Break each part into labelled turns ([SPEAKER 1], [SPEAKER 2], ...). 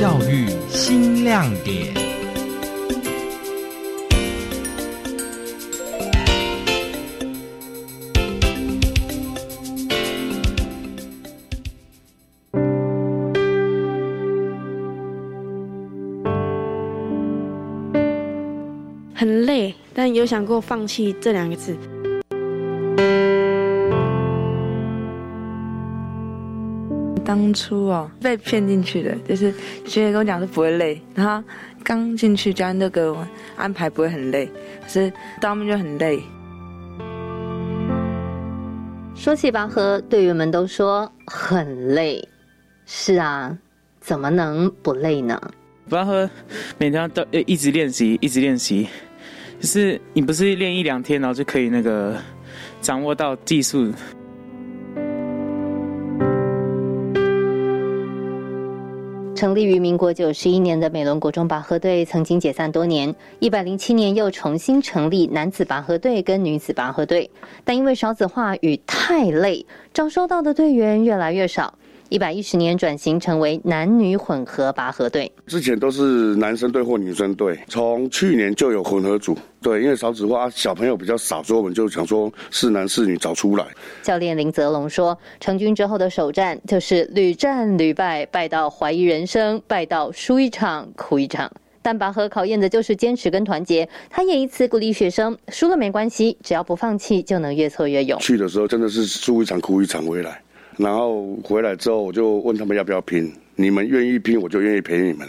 [SPEAKER 1] 教育新亮点。
[SPEAKER 2] 很累，但有想过放弃这两个字。
[SPEAKER 3] 当初哦，被骗进去的，就是学姐跟我讲是不会累，然后刚进去教那个安排不会很累，可是到后面就很累。
[SPEAKER 4] 说起拔河，队员们都说很累。是啊，怎么能不累呢？
[SPEAKER 5] 拔河每天都一直练习，一直练习，就是你不是练一两天，然后就可以那个掌握到技术。
[SPEAKER 4] 成立于民国九十一年的美伦国中拔河队曾经解散多年，一百零七年又重新成立男子拔河队跟女子拔河队，但因为少子化与太累，招收到的队员越来越少。一百一十年转型成为男女混合拔河队，
[SPEAKER 6] 之前都是男生队或女生队，从去年就有混合组。对，因为少子化，小朋友比较少，所以我们就想说是男是女找出来。
[SPEAKER 4] 教练林泽龙说，成军之后的首战就是屡战屡败，败到怀疑人生，败到输一场哭一场。但拔河考验的就是坚持跟团结，他也一次鼓励学生：输了没关系，只要不放弃，就能越挫越勇。
[SPEAKER 6] 去的时候真的是输一场哭一场回来。然后回来之后，我就问他们要不要拼。你们愿意拼，我就愿意陪你们。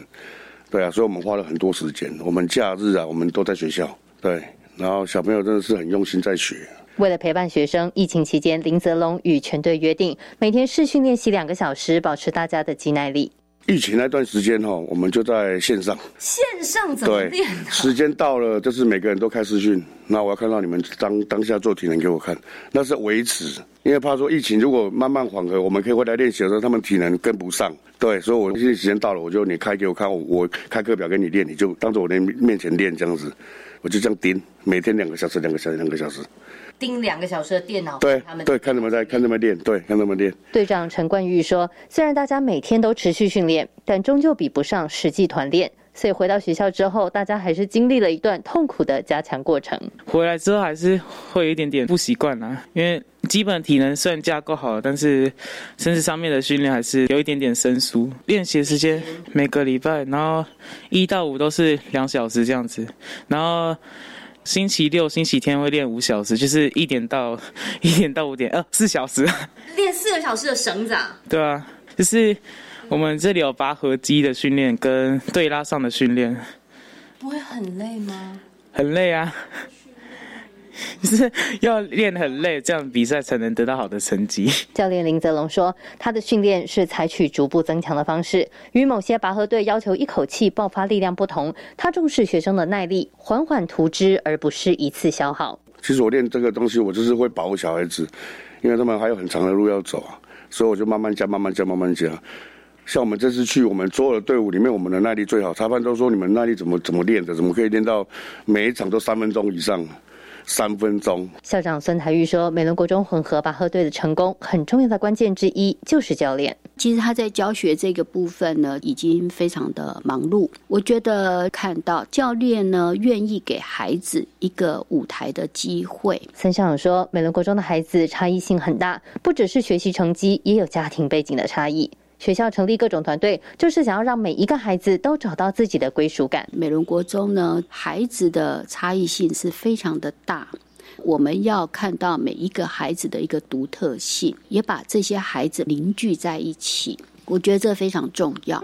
[SPEAKER 6] 对啊，所以我们花了很多时间。我们假日啊，我们都在学校。对，然后小朋友真的是很用心在学。
[SPEAKER 4] 为了陪伴学生，疫情期间，林泽龙与全队约定每天试训练习两个小时，保持大家的肌耐力。
[SPEAKER 6] 疫情那段时间哈，我们就在线上。
[SPEAKER 4] 线上怎么练？
[SPEAKER 6] 时间到了，就是每个人都开视讯。那我要看到你们当当下做体能给我看，那是维持。因为怕说疫情如果慢慢缓和，我们可以回来练习的时候，他们体能跟不上。对，所以我现在时间到了，我就你开给我看，我开课表给你练，你就当着我的面前练这样子，我就这样盯，每天两个小时，两个小时，两个小时，
[SPEAKER 4] 盯两个小时的电脑。
[SPEAKER 6] 对他们，对，看他们在看他们练，对，看他们练。
[SPEAKER 4] 队长陈冠玉说：“虽然大家每天都持续训练，但终究比不上实际团练。”所以回到学校之后，大家还是经历了一段痛苦的加强过程。
[SPEAKER 5] 回来之后还是会有一点点不习惯啊，因为基本体能虽然架构好了，但是身体上面的训练还是有一点点生疏。练习时间每个礼拜，然后一到五都是两小时这样子，然后星期六、星期天会练五小时，就是一点到 一点到五点，呃，四小时。
[SPEAKER 4] 练四个小时的绳子啊？
[SPEAKER 5] 对啊，就是。我们这里有拔河机的训练跟对拉上的训练，
[SPEAKER 4] 不会很累吗？
[SPEAKER 5] 很累啊，是要练很累，这样比赛才能得到好的成绩。
[SPEAKER 4] 教练林泽龙说，他的训练是采取逐步增强的方式，与某些拔河队要求一口气爆发力量不同。他重视学生的耐力，缓缓图之，而不是一次消耗。
[SPEAKER 6] 其实我练这个东西，我就是会保护小孩子，因为他们还有很长的路要走啊，所以我就慢慢加，慢慢加，慢慢加。像我们这次去，我们所有的队伍里面，我们的耐力最好。裁判都说你们耐力怎么怎么练的，怎么可以练到每一场都三分钟以上？三分钟。
[SPEAKER 4] 校长孙台玉说：“美伦国中混合拔河队的成功，很重要的关键之一就是教练。
[SPEAKER 7] 其实他在教学这个部分呢，已经非常的忙碌。我觉得看到教练呢，愿意给孩子一个舞台的机会。”
[SPEAKER 4] 孙校长说：“美伦国中的孩子差异性很大，不只是学习成绩，也有家庭背景的差异。”学校成立各种团队，就是想要让每一个孩子都找到自己的归属感。
[SPEAKER 7] 美伦国中呢，孩子的差异性是非常的大，我们要看到每一个孩子的一个独特性，也把这些孩子凝聚在一起。我觉得这非常重要。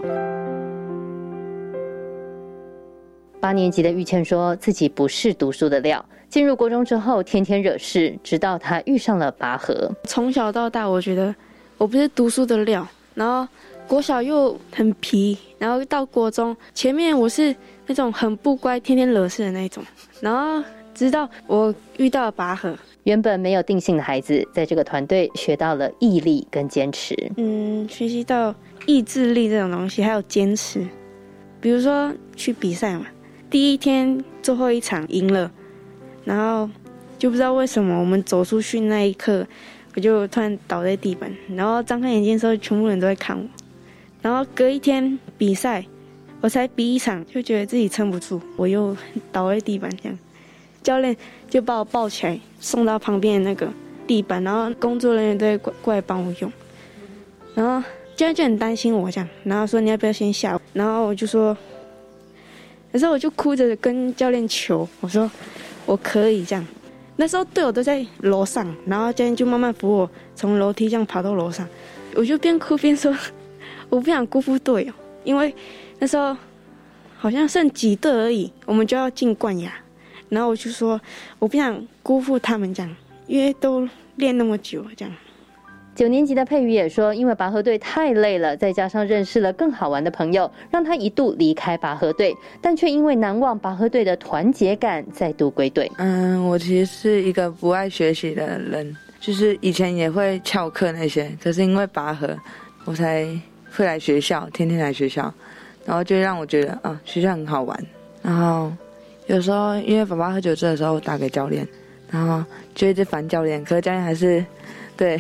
[SPEAKER 4] 八年级的玉倩说自己不是读书的料，进入国中之后天天惹事，直到她遇上了拔河。
[SPEAKER 2] 从小到大，我觉得我不是读书的料。然后国小又很皮，然后到国中前面我是那种很不乖、天天惹事的那种。然后直到我遇到了拔河，
[SPEAKER 4] 原本没有定性的孩子，在这个团队学到了毅力跟坚持。
[SPEAKER 2] 嗯，学习到意志力这种东西，还有坚持。比如说去比赛嘛，第一天最后一场赢了，然后就不知道为什么我们走出去那一刻。我就突然倒在地板，然后张开眼睛的时候，全部人都在看我。然后隔一天比赛我才比一场就觉得自己撑不住，我又倒在地板这样，教练就把我抱起来送到旁边的那个地板，然后工作人员都会过过来帮我用，然后教练就很担心我这样，然后说你要不要先下，然后我就说，可是我就哭着跟教练求，我说我可以这样。那时候队友都在楼上，然后教练就慢慢扶我从楼梯这样爬到楼上，我就边哭边说，我不想辜负队友，因为。那时候好像剩几队而已，我们就要进冠亚，然后我就说我不想辜负他们这样，因为都练那么久这样。
[SPEAKER 4] 九年级的佩瑜也说，因为拔河队太累了，再加上认识了更好玩的朋友，让他一度离开拔河队，但却因为难忘拔河队的团结感，再度归队。
[SPEAKER 3] 嗯，我其实是一个不爱学习的人，就是以前也会翘课那些，可是因为拔河，我才会来学校，天天来学校。然后就让我觉得啊，学校很好玩。然后有时候因为爸爸喝酒醉的时候打给教练，然后就一直烦教练，可是教练还是对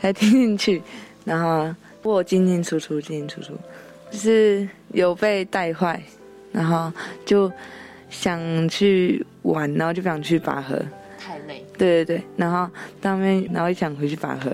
[SPEAKER 3] 还听进去。然后我进进出出，进进出出，就是有被带坏，然后就想去玩，然后就不想去拔河，
[SPEAKER 4] 太累。
[SPEAKER 3] 对对对，然后当面然后又想回去拔河。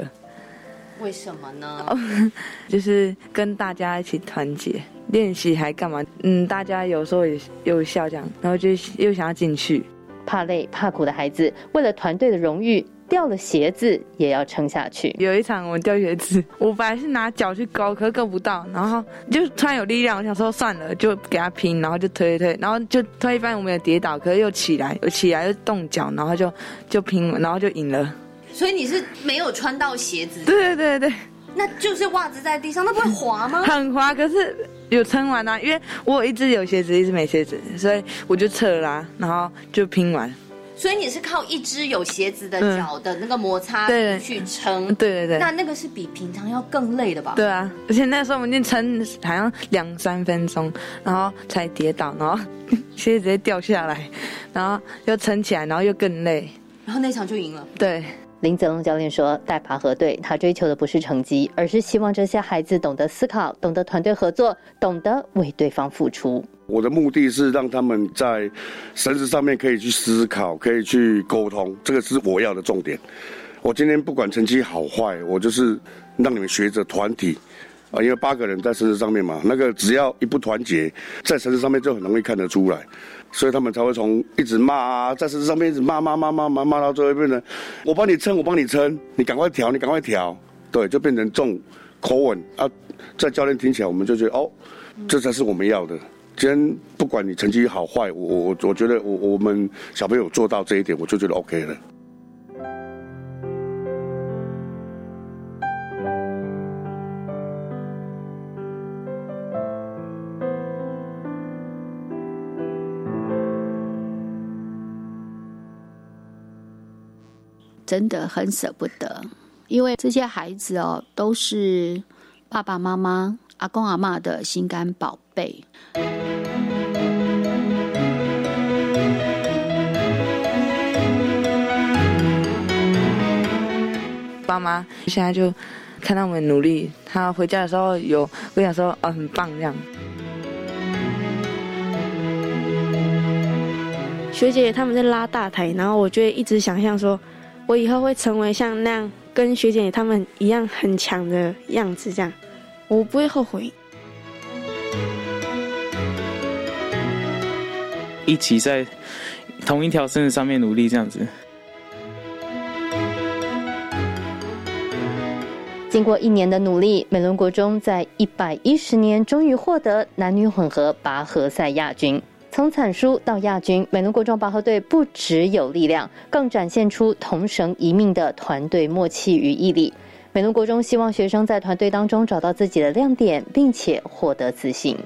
[SPEAKER 4] 为什么呢？
[SPEAKER 3] 就是跟大家一起团结练习，还干嘛？嗯，大家有时候也又笑这样，然后就又想要进去。
[SPEAKER 4] 怕累怕苦的孩子，为了团队的荣誉，掉了鞋子也要撑下去。
[SPEAKER 3] 有一场我们掉鞋子，我本来是拿脚去勾，可是勾不到，然后就突然有力量，我想说算了，就给他拼，然后就推推，然后就推一半，我们有跌倒，可是又起来，又起来又动脚，然后就就拼，然后就赢了。
[SPEAKER 4] 所以你是没有穿到鞋子，
[SPEAKER 3] 对对对，
[SPEAKER 4] 那就是袜子在地上，那不会滑吗？
[SPEAKER 3] 很滑，可是有撑完啊，因为我一直有鞋子，一直没鞋子，所以我就撤啦，然后就拼完。
[SPEAKER 4] 所以你是靠一只有鞋子的脚的那个摩擦去撑，
[SPEAKER 3] 对对对。
[SPEAKER 4] 那那个是比平常要更累的吧？
[SPEAKER 3] 对啊，而且那时候我们就撑好像两三分钟，然后才跌倒，然后 鞋子直接掉下来，然后又撑起来，然后又更累，
[SPEAKER 4] 然后那场就赢了。
[SPEAKER 3] 对。
[SPEAKER 4] 林泽龙教练说：“带爬河队，他追求的不是成绩，而是希望这些孩子懂得思考，懂得团队合作，懂得为对方付出。
[SPEAKER 6] 我的目的是让他们在绳子上面可以去思考，可以去沟通，这个是我要的重点。我今天不管成绩好坏，我就是让你们学着团体啊，因为八个人在绳子上面嘛，那个只要一不团结，在绳子上面就很容易看得出来。”所以他们才会从一直骂啊，在绳子上面一直骂骂骂骂骂骂到最后变成，我帮你撑，我帮你撑，你赶快调，你赶快调，对，就变成重口吻啊，在教练听起来，我们就觉得哦，这才是我们要的。今天不管你成绩好坏，我我我觉得我我们小朋友做到这一点，我就觉得 OK 了。
[SPEAKER 7] 真的很舍不得，因为这些孩子哦，都是爸爸妈妈、阿公阿妈的心肝宝贝。
[SPEAKER 3] 爸妈现在就看到我们努力，他回家的时候有我想说，哦，很棒这样。
[SPEAKER 2] 学姐他们在拉大台，然后我就一直想象说。我以后会成为像那样跟学姐他们一样很强的样子，这样我不会后悔。
[SPEAKER 5] 一起在同一条绳子上面努力，这样子。
[SPEAKER 4] 经过一年的努力，美伦国中在一百一十年终于获得男女混合拔河赛亚军。从惨输到亚军，美浓国中拔河队不只有力量，更展现出同绳一命的团队默契与毅力。美浓国中希望学生在团队当中找到自己的亮点，并且获得自信。